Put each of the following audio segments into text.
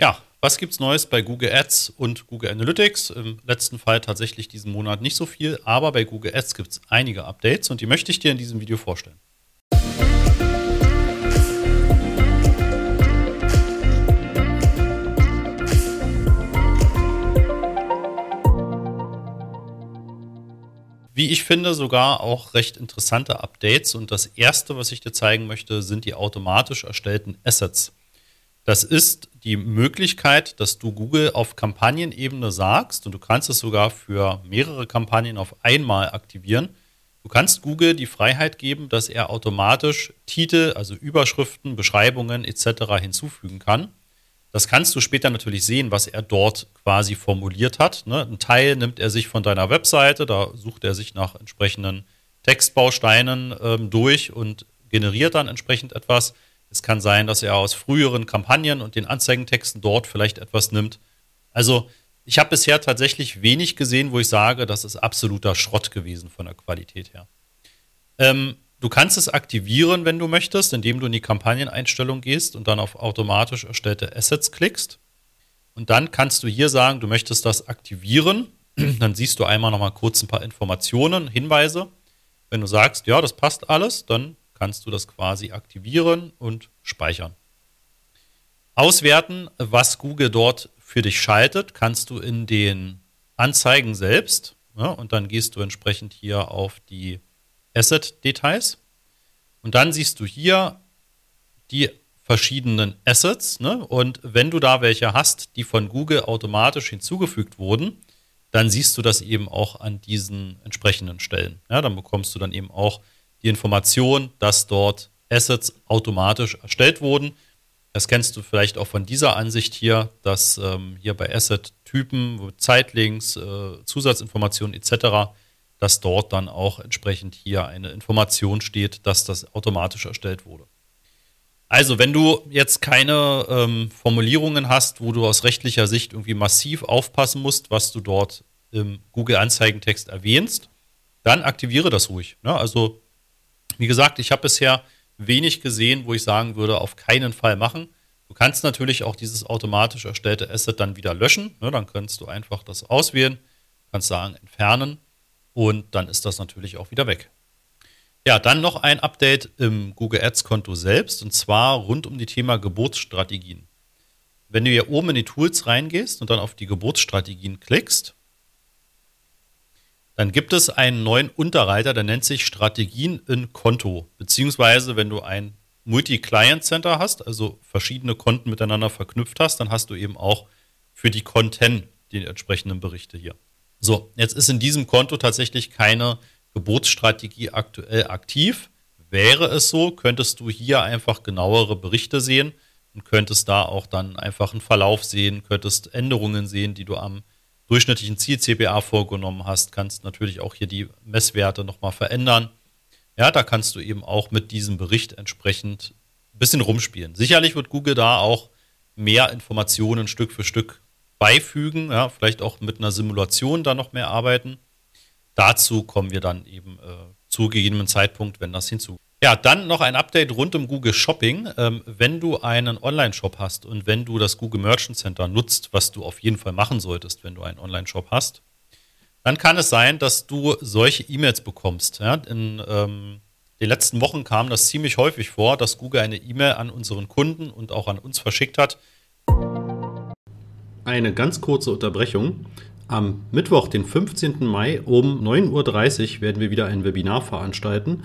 Ja, was gibt's Neues bei Google Ads und Google Analytics? Im letzten Fall tatsächlich diesen Monat nicht so viel, aber bei Google Ads gibt's einige Updates und die möchte ich dir in diesem Video vorstellen. wie ich finde, sogar auch recht interessante Updates. Und das erste, was ich dir zeigen möchte, sind die automatisch erstellten Assets. Das ist die Möglichkeit, dass du Google auf Kampagnenebene sagst, und du kannst es sogar für mehrere Kampagnen auf einmal aktivieren. Du kannst Google die Freiheit geben, dass er automatisch Titel, also Überschriften, Beschreibungen etc. hinzufügen kann. Das kannst du später natürlich sehen, was er dort quasi formuliert hat. Ne? Ein Teil nimmt er sich von deiner Webseite, da sucht er sich nach entsprechenden Textbausteinen ähm, durch und generiert dann entsprechend etwas. Es kann sein, dass er aus früheren Kampagnen und den Anzeigentexten dort vielleicht etwas nimmt. Also ich habe bisher tatsächlich wenig gesehen, wo ich sage, das ist absoluter Schrott gewesen von der Qualität her. Ähm, Du kannst es aktivieren, wenn du möchtest, indem du in die Kampagneneinstellung gehst und dann auf automatisch erstellte Assets klickst. Und dann kannst du hier sagen, du möchtest das aktivieren. Dann siehst du einmal noch mal kurz ein paar Informationen, Hinweise. Wenn du sagst, ja, das passt alles, dann kannst du das quasi aktivieren und speichern. Auswerten, was Google dort für dich schaltet, kannst du in den Anzeigen selbst. Ja, und dann gehst du entsprechend hier auf die Asset-Details. Und dann siehst du hier die verschiedenen Assets. Ne? Und wenn du da welche hast, die von Google automatisch hinzugefügt wurden, dann siehst du das eben auch an diesen entsprechenden Stellen. Ja, dann bekommst du dann eben auch die Information, dass dort Assets automatisch erstellt wurden. Das kennst du vielleicht auch von dieser Ansicht hier, dass ähm, hier bei Asset-Typen, Zeitlinks, äh, Zusatzinformationen etc dass dort dann auch entsprechend hier eine Information steht, dass das automatisch erstellt wurde. Also, wenn du jetzt keine ähm, Formulierungen hast, wo du aus rechtlicher Sicht irgendwie massiv aufpassen musst, was du dort im Google-Anzeigentext erwähnst, dann aktiviere das ruhig. Ne? Also, wie gesagt, ich habe bisher wenig gesehen, wo ich sagen würde, auf keinen Fall machen. Du kannst natürlich auch dieses automatisch erstellte Asset dann wieder löschen. Ne? Dann kannst du einfach das auswählen, kannst sagen, entfernen und dann ist das natürlich auch wieder weg. Ja, dann noch ein Update im Google Ads Konto selbst und zwar rund um die Thema Geburtsstrategien. Wenn du hier oben in die Tools reingehst und dann auf die Geburtsstrategien klickst, dann gibt es einen neuen Unterreiter, der nennt sich Strategien in Konto. Beziehungsweise, wenn du ein Multi-Client-Center hast, also verschiedene Konten miteinander verknüpft hast, dann hast du eben auch für die Content die entsprechenden Berichte hier. So, jetzt ist in diesem Konto tatsächlich keine Geburtsstrategie aktuell aktiv. Wäre es so, könntest du hier einfach genauere Berichte sehen und könntest da auch dann einfach einen Verlauf sehen, könntest Änderungen sehen, die du am durchschnittlichen Ziel-CPA vorgenommen hast, kannst natürlich auch hier die Messwerte nochmal verändern. Ja, da kannst du eben auch mit diesem Bericht entsprechend ein bisschen rumspielen. Sicherlich wird Google da auch mehr Informationen Stück für Stück beifügen, ja, vielleicht auch mit einer Simulation da noch mehr arbeiten. Dazu kommen wir dann eben äh, zu gegebenem Zeitpunkt, wenn das hinzu. Ja, dann noch ein Update rund um Google Shopping. Ähm, wenn du einen Online-Shop hast und wenn du das Google Merchant Center nutzt, was du auf jeden Fall machen solltest, wenn du einen Online-Shop hast, dann kann es sein, dass du solche E-Mails bekommst. Ja, in ähm, den letzten Wochen kam das ziemlich häufig vor, dass Google eine E-Mail an unseren Kunden und auch an uns verschickt hat eine ganz kurze Unterbrechung. Am Mittwoch, den 15. Mai um 9.30 Uhr werden wir wieder ein Webinar veranstalten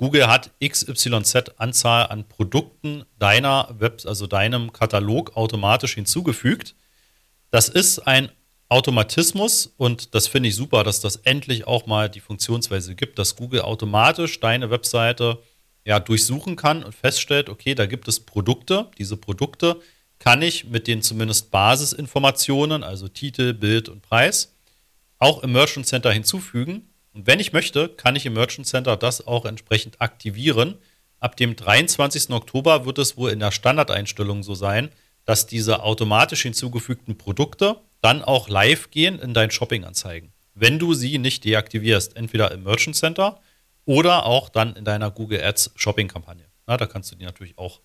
Google hat XYZ Anzahl an Produkten deiner Web, also deinem Katalog automatisch hinzugefügt. Das ist ein Automatismus und das finde ich super, dass das endlich auch mal die Funktionsweise gibt, dass Google automatisch deine Webseite ja durchsuchen kann und feststellt, okay, da gibt es Produkte. Diese Produkte kann ich mit den zumindest Basisinformationen, also Titel, Bild und Preis, auch im Merchant Center hinzufügen. Und wenn ich möchte, kann ich im Merchant Center das auch entsprechend aktivieren. Ab dem 23. Oktober wird es wohl in der Standardeinstellung so sein, dass diese automatisch hinzugefügten Produkte dann auch live gehen in deinen Shopping-Anzeigen. Wenn du sie nicht deaktivierst, entweder im Merchant Center oder auch dann in deiner Google Ads Shopping-Kampagne. da kannst du die natürlich auch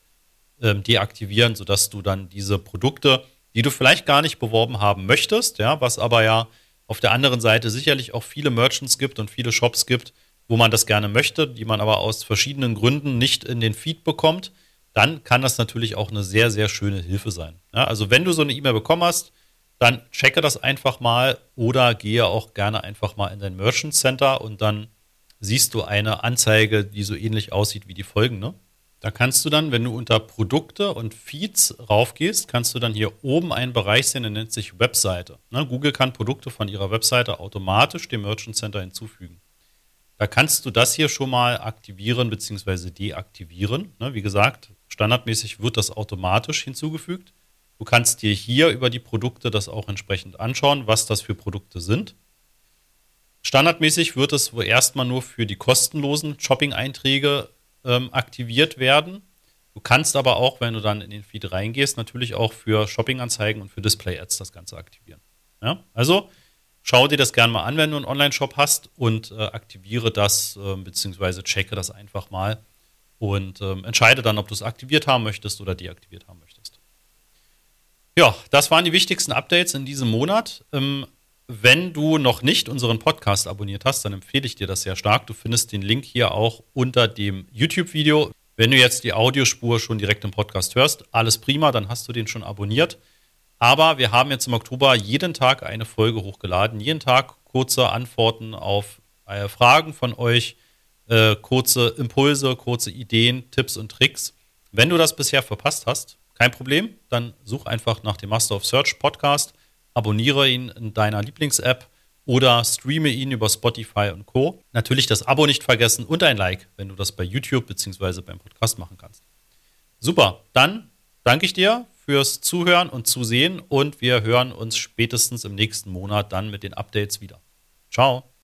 ähm, deaktivieren, sodass du dann diese Produkte, die du vielleicht gar nicht beworben haben möchtest, ja, was aber ja auf der anderen Seite sicherlich auch viele Merchants gibt und viele Shops gibt, wo man das gerne möchte, die man aber aus verschiedenen Gründen nicht in den Feed bekommt, dann kann das natürlich auch eine sehr, sehr schöne Hilfe sein. Ja, also wenn du so eine E-Mail bekommen hast, dann checke das einfach mal oder gehe auch gerne einfach mal in dein Merchant Center und dann siehst du eine Anzeige, die so ähnlich aussieht wie die folgende. Da kannst du dann, wenn du unter Produkte und Feeds raufgehst, kannst du dann hier oben einen Bereich sehen, der nennt sich Webseite. Ne, Google kann Produkte von ihrer Webseite automatisch dem Merchant Center hinzufügen. Da kannst du das hier schon mal aktivieren bzw. deaktivieren. Ne, wie gesagt, standardmäßig wird das automatisch hinzugefügt. Du kannst dir hier über die Produkte das auch entsprechend anschauen, was das für Produkte sind. Standardmäßig wird es erstmal nur für die kostenlosen Shopping-Einträge ähm, aktiviert werden. Du kannst aber auch, wenn du dann in den Feed reingehst, natürlich auch für Shopping-Anzeigen und für Display-Ads das Ganze aktivieren. Ja? Also schau dir das gerne mal an, wenn du einen Online-Shop hast und äh, aktiviere das äh, beziehungsweise checke das einfach mal und äh, entscheide dann, ob du es aktiviert haben möchtest oder deaktiviert haben möchtest. Ja, das waren die wichtigsten Updates in diesem Monat. Ähm, wenn du noch nicht unseren Podcast abonniert hast, dann empfehle ich dir das sehr stark. Du findest den Link hier auch unter dem YouTube-Video. Wenn du jetzt die Audiospur schon direkt im Podcast hörst, alles prima, dann hast du den schon abonniert. Aber wir haben jetzt im Oktober jeden Tag eine Folge hochgeladen. Jeden Tag kurze Antworten auf äh, Fragen von euch, äh, kurze Impulse, kurze Ideen, Tipps und Tricks. Wenn du das bisher verpasst hast, kein Problem, dann such einfach nach dem Master of Search Podcast abonniere ihn in deiner Lieblings-App oder streame ihn über Spotify und Co. Natürlich das Abo nicht vergessen und ein Like, wenn du das bei YouTube bzw. beim Podcast machen kannst. Super, dann danke ich dir fürs Zuhören und Zusehen und wir hören uns spätestens im nächsten Monat dann mit den Updates wieder. Ciao.